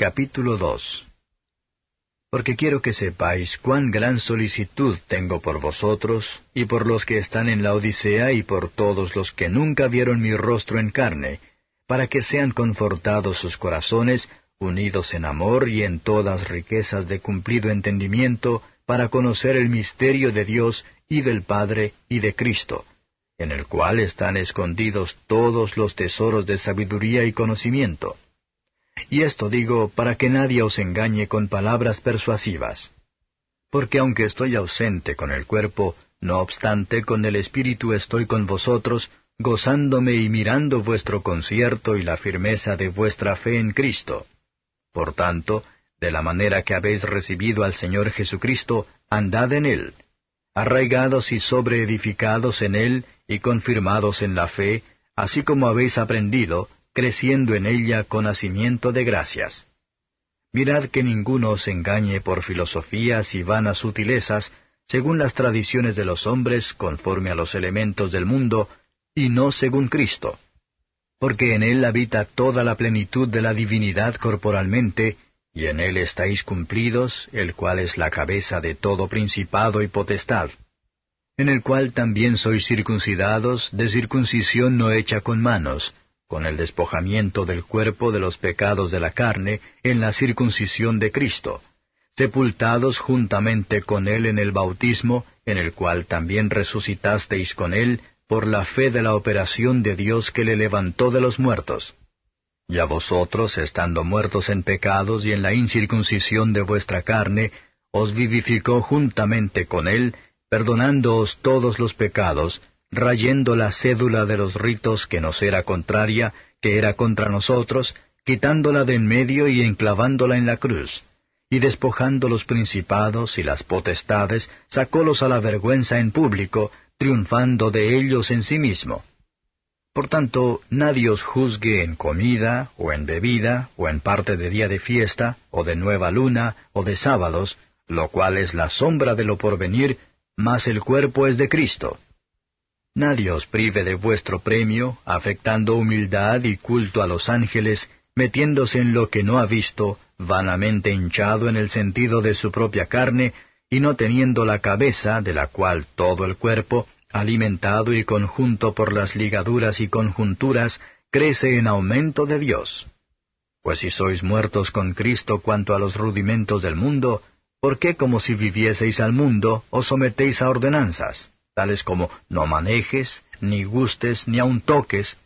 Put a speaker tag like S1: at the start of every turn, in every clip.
S1: Capítulo 2 Porque quiero que sepáis cuán gran solicitud tengo por vosotros, y por los que están en la Odisea, y por todos los que nunca vieron mi rostro en carne, para que sean confortados sus corazones, unidos en amor y en todas riquezas de cumplido entendimiento, para conocer el misterio de Dios y del Padre y de Cristo, en el cual están escondidos todos los tesoros de sabiduría y conocimiento y esto digo para que nadie os engañe con palabras persuasivas. Porque aunque estoy ausente con el cuerpo, no obstante con el espíritu estoy con vosotros, gozándome y mirando vuestro concierto y la firmeza de vuestra fe en Cristo. Por tanto, de la manera que habéis recibido al Señor Jesucristo, andad en Él, arraigados y sobreedificados en Él y confirmados en la fe, así como habéis aprendido, creciendo en ella con nacimiento de gracias. Mirad que ninguno os engañe por filosofías y vanas sutilezas, según las tradiciones de los hombres, conforme a los elementos del mundo, y no según Cristo. Porque en Él habita toda la plenitud de la divinidad corporalmente, y en Él estáis cumplidos, el cual es la cabeza de todo principado y potestad, en el cual también sois circuncidados de circuncisión no hecha con manos, con el despojamiento del cuerpo de los pecados de la carne en la circuncisión de Cristo, sepultados juntamente con Él en el bautismo, en el cual también resucitasteis con Él por la fe de la operación de Dios que le levantó de los muertos. Y a vosotros, estando muertos en pecados y en la incircuncisión de vuestra carne, os vivificó juntamente con Él, perdonándoos todos los pecados, rayendo la cédula de los ritos que nos era contraria, que era contra nosotros, quitándola de en medio y enclavándola en la cruz, y despojando los principados y las potestades, sacólos a la vergüenza en público, triunfando de ellos en sí mismo. Por tanto, nadie os juzgue en comida, o en bebida, o en parte de día de fiesta, o de nueva luna, o de sábados, lo cual es la sombra de lo porvenir, mas el cuerpo es de Cristo. Nadie os prive de vuestro premio, afectando humildad y culto a los ángeles, metiéndose en lo que no ha visto, vanamente hinchado en el sentido de su propia carne, y no teniendo la cabeza, de la cual todo el cuerpo, alimentado y conjunto por las ligaduras y conjunturas, crece en aumento de Dios. Pues si sois muertos con Cristo cuanto a los rudimentos del mundo, ¿por qué como si vivieseis al mundo os sometéis a ordenanzas? Tales como no manejes, ni gustes, ni aun toques,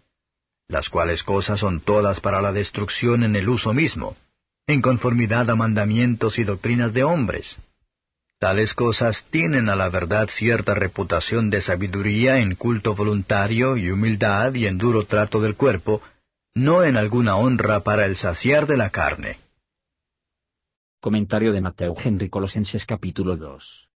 S1: las cuales cosas son todas para la destrucción en el uso mismo, en conformidad a mandamientos y doctrinas de hombres. Tales cosas tienen a la verdad cierta reputación de sabiduría en culto voluntario y humildad y en duro trato del cuerpo, no en alguna honra para el saciar de la carne.
S2: Comentario de Mateo Henry Colosenses capítulo 2.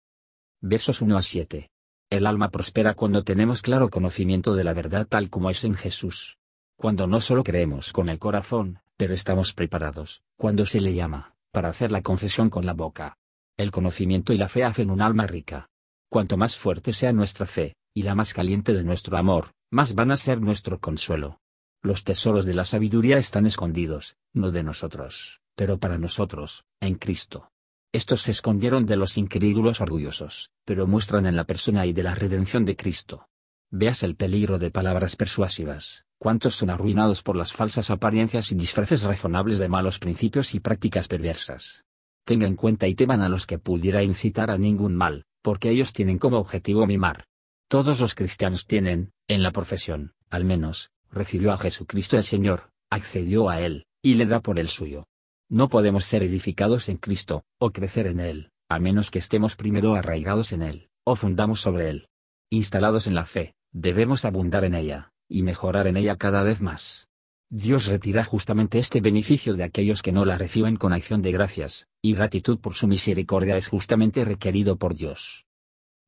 S2: Versos 1 a 7. El alma prospera cuando tenemos claro conocimiento de la verdad tal como es en Jesús. Cuando no solo creemos con el corazón, pero estamos preparados, cuando se le llama, para hacer la confesión con la boca. El conocimiento y la fe hacen un alma rica. Cuanto más fuerte sea nuestra fe, y la más caliente de nuestro amor, más van a ser nuestro consuelo. Los tesoros de la sabiduría están escondidos, no de nosotros, pero para nosotros, en Cristo. Estos se escondieron de los incrédulos orgullosos, pero muestran en la persona y de la redención de Cristo. Veas el peligro de palabras persuasivas, cuántos son arruinados por las falsas apariencias y disfraces razonables de malos principios y prácticas perversas. Tenga en cuenta y teman a los que pudiera incitar a ningún mal, porque ellos tienen como objetivo mimar. Todos los cristianos tienen, en la profesión, al menos, recibió a Jesucristo el Señor, accedió a Él, y le da por el suyo. No podemos ser edificados en Cristo, o crecer en Él, a menos que estemos primero arraigados en Él, o fundamos sobre Él. Instalados en la fe, debemos abundar en ella, y mejorar en ella cada vez más. Dios retira justamente este beneficio de aquellos que no la reciben con acción de gracias, y gratitud por su misericordia es justamente requerido por Dios.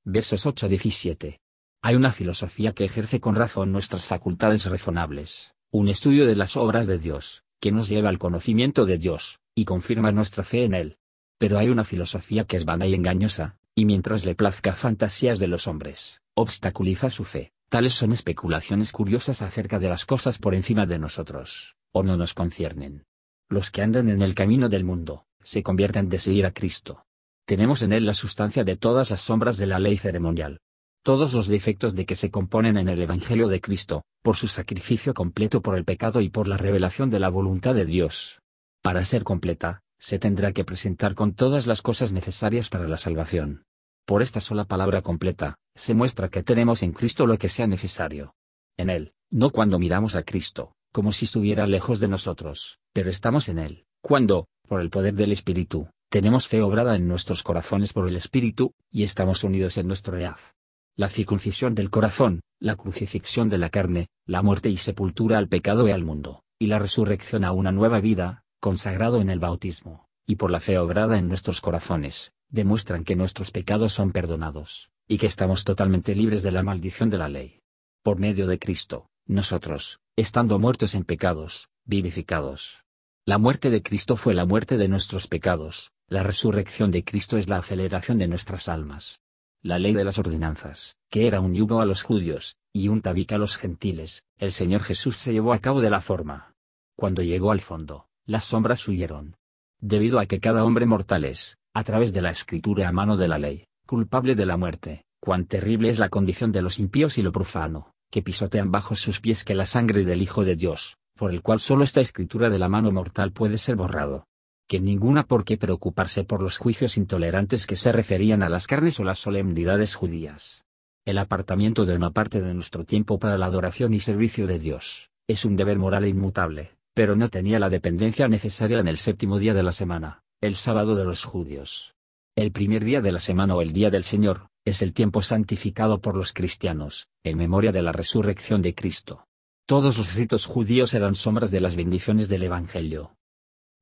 S2: Versos 8-17. Hay una filosofía que ejerce con razón nuestras facultades razonables, un estudio de las obras de Dios, que nos lleva al conocimiento de Dios, y confirma nuestra fe en Él. Pero hay una filosofía que es vana y engañosa, y mientras le plazca fantasías de los hombres, obstaculiza su fe. Tales son especulaciones curiosas acerca de las cosas por encima de nosotros, o no nos conciernen. los que andan en el camino del mundo, se convierten de seguir a Cristo. Tenemos en él la sustancia de todas las sombras de la ley ceremonial. Todos los defectos de que se componen en el Evangelio de Cristo, por su sacrificio completo por el pecado y por la revelación de la voluntad de Dios. Para ser completa, se tendrá que presentar con todas las cosas necesarias para la salvación. Por esta sola palabra completa, se muestra que tenemos en Cristo lo que sea necesario. En Él, no cuando miramos a Cristo, como si estuviera lejos de nosotros, pero estamos en Él, cuando, por el poder del Espíritu, tenemos fe obrada en nuestros corazones por el Espíritu, y estamos unidos en nuestro reaz. La circuncisión del corazón, la crucifixión de la carne, la muerte y sepultura al pecado y al mundo, y la resurrección a una nueva vida, consagrado en el bautismo, y por la fe obrada en nuestros corazones, demuestran que nuestros pecados son perdonados, y que estamos totalmente libres de la maldición de la ley. Por medio de Cristo, nosotros, estando muertos en pecados, vivificados. La muerte de Cristo fue la muerte de nuestros pecados, la resurrección de Cristo es la aceleración de nuestras almas. La ley de las ordenanzas, que era un yugo a los judíos, y un tabique a los gentiles, el Señor Jesús se llevó a cabo de la forma. Cuando llegó al fondo, las sombras huyeron. Debido a que cada hombre mortal es, a través de la escritura a mano de la ley, culpable de la muerte, cuán terrible es la condición de los impíos y lo profano, que pisotean bajo sus pies que la sangre del Hijo de Dios, por el cual solo esta escritura de la mano mortal puede ser borrado. Que ninguna por qué preocuparse por los juicios intolerantes que se referían a las carnes o las solemnidades judías. El apartamiento de una parte de nuestro tiempo para la adoración y servicio de Dios, es un deber moral e inmutable, pero no tenía la dependencia necesaria en el séptimo día de la semana, el sábado de los judíos. El primer día de la semana o el día del Señor, es el tiempo santificado por los cristianos, en memoria de la resurrección de Cristo. Todos los ritos judíos eran sombras de las bendiciones del Evangelio.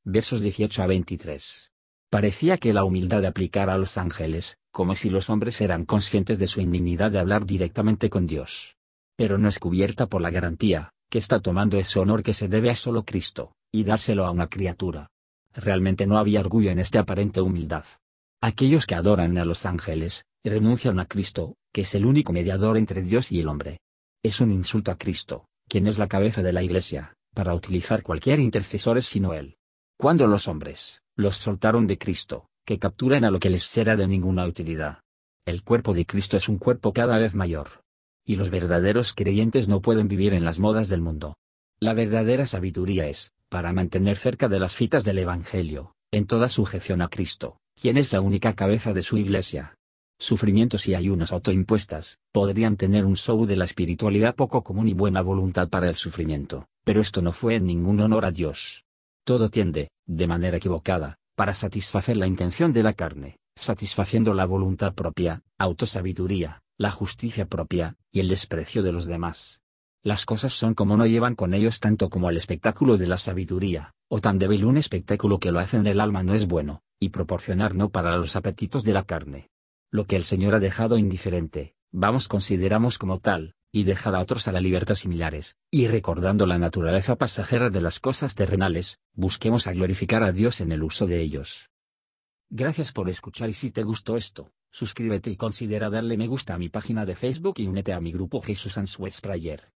S2: Versos 18 a 23. Parecía que la humildad aplicara a los ángeles, como si los hombres eran conscientes de su indignidad de hablar directamente con Dios. Pero no es cubierta por la garantía, que está tomando ese honor que se debe a solo Cristo, y dárselo a una criatura. Realmente no había orgullo en esta aparente humildad. Aquellos que adoran a los ángeles, renuncian a Cristo, que es el único mediador entre Dios y el hombre. Es un insulto a Cristo, quien es la cabeza de la Iglesia, para utilizar cualquier intercesor sino Él. Cuando los hombres, los soltaron de Cristo, que capturan a lo que les será de ninguna utilidad. El cuerpo de Cristo es un cuerpo cada vez mayor. Y los verdaderos creyentes no pueden vivir en las modas del mundo. La verdadera sabiduría es, para mantener cerca de las fitas del Evangelio, en toda sujeción a Cristo, quien es la única cabeza de su iglesia, sufrimientos y ayunos autoimpuestas, podrían tener un show de la espiritualidad poco común y buena voluntad para el sufrimiento, pero esto no fue en ningún honor a Dios. Todo tiende, de manera equivocada, para satisfacer la intención de la carne, satisfaciendo la voluntad propia, autosabiduría, la justicia propia, y el desprecio de los demás. Las cosas son como no llevan con ellos tanto como el espectáculo de la sabiduría, o tan débil un espectáculo que lo hacen del alma no es bueno, y proporcionar no para los apetitos de la carne, lo que el Señor ha dejado indiferente, vamos consideramos como tal, y dejar a otros a la libertad similares, y recordando la naturaleza pasajera de las cosas terrenales, busquemos a glorificar a Dios en el uso de ellos. Gracias por escuchar y si te gustó esto, suscríbete y considera darle me gusta a mi página de Facebook y únete a mi grupo Jesús Answers Prayer.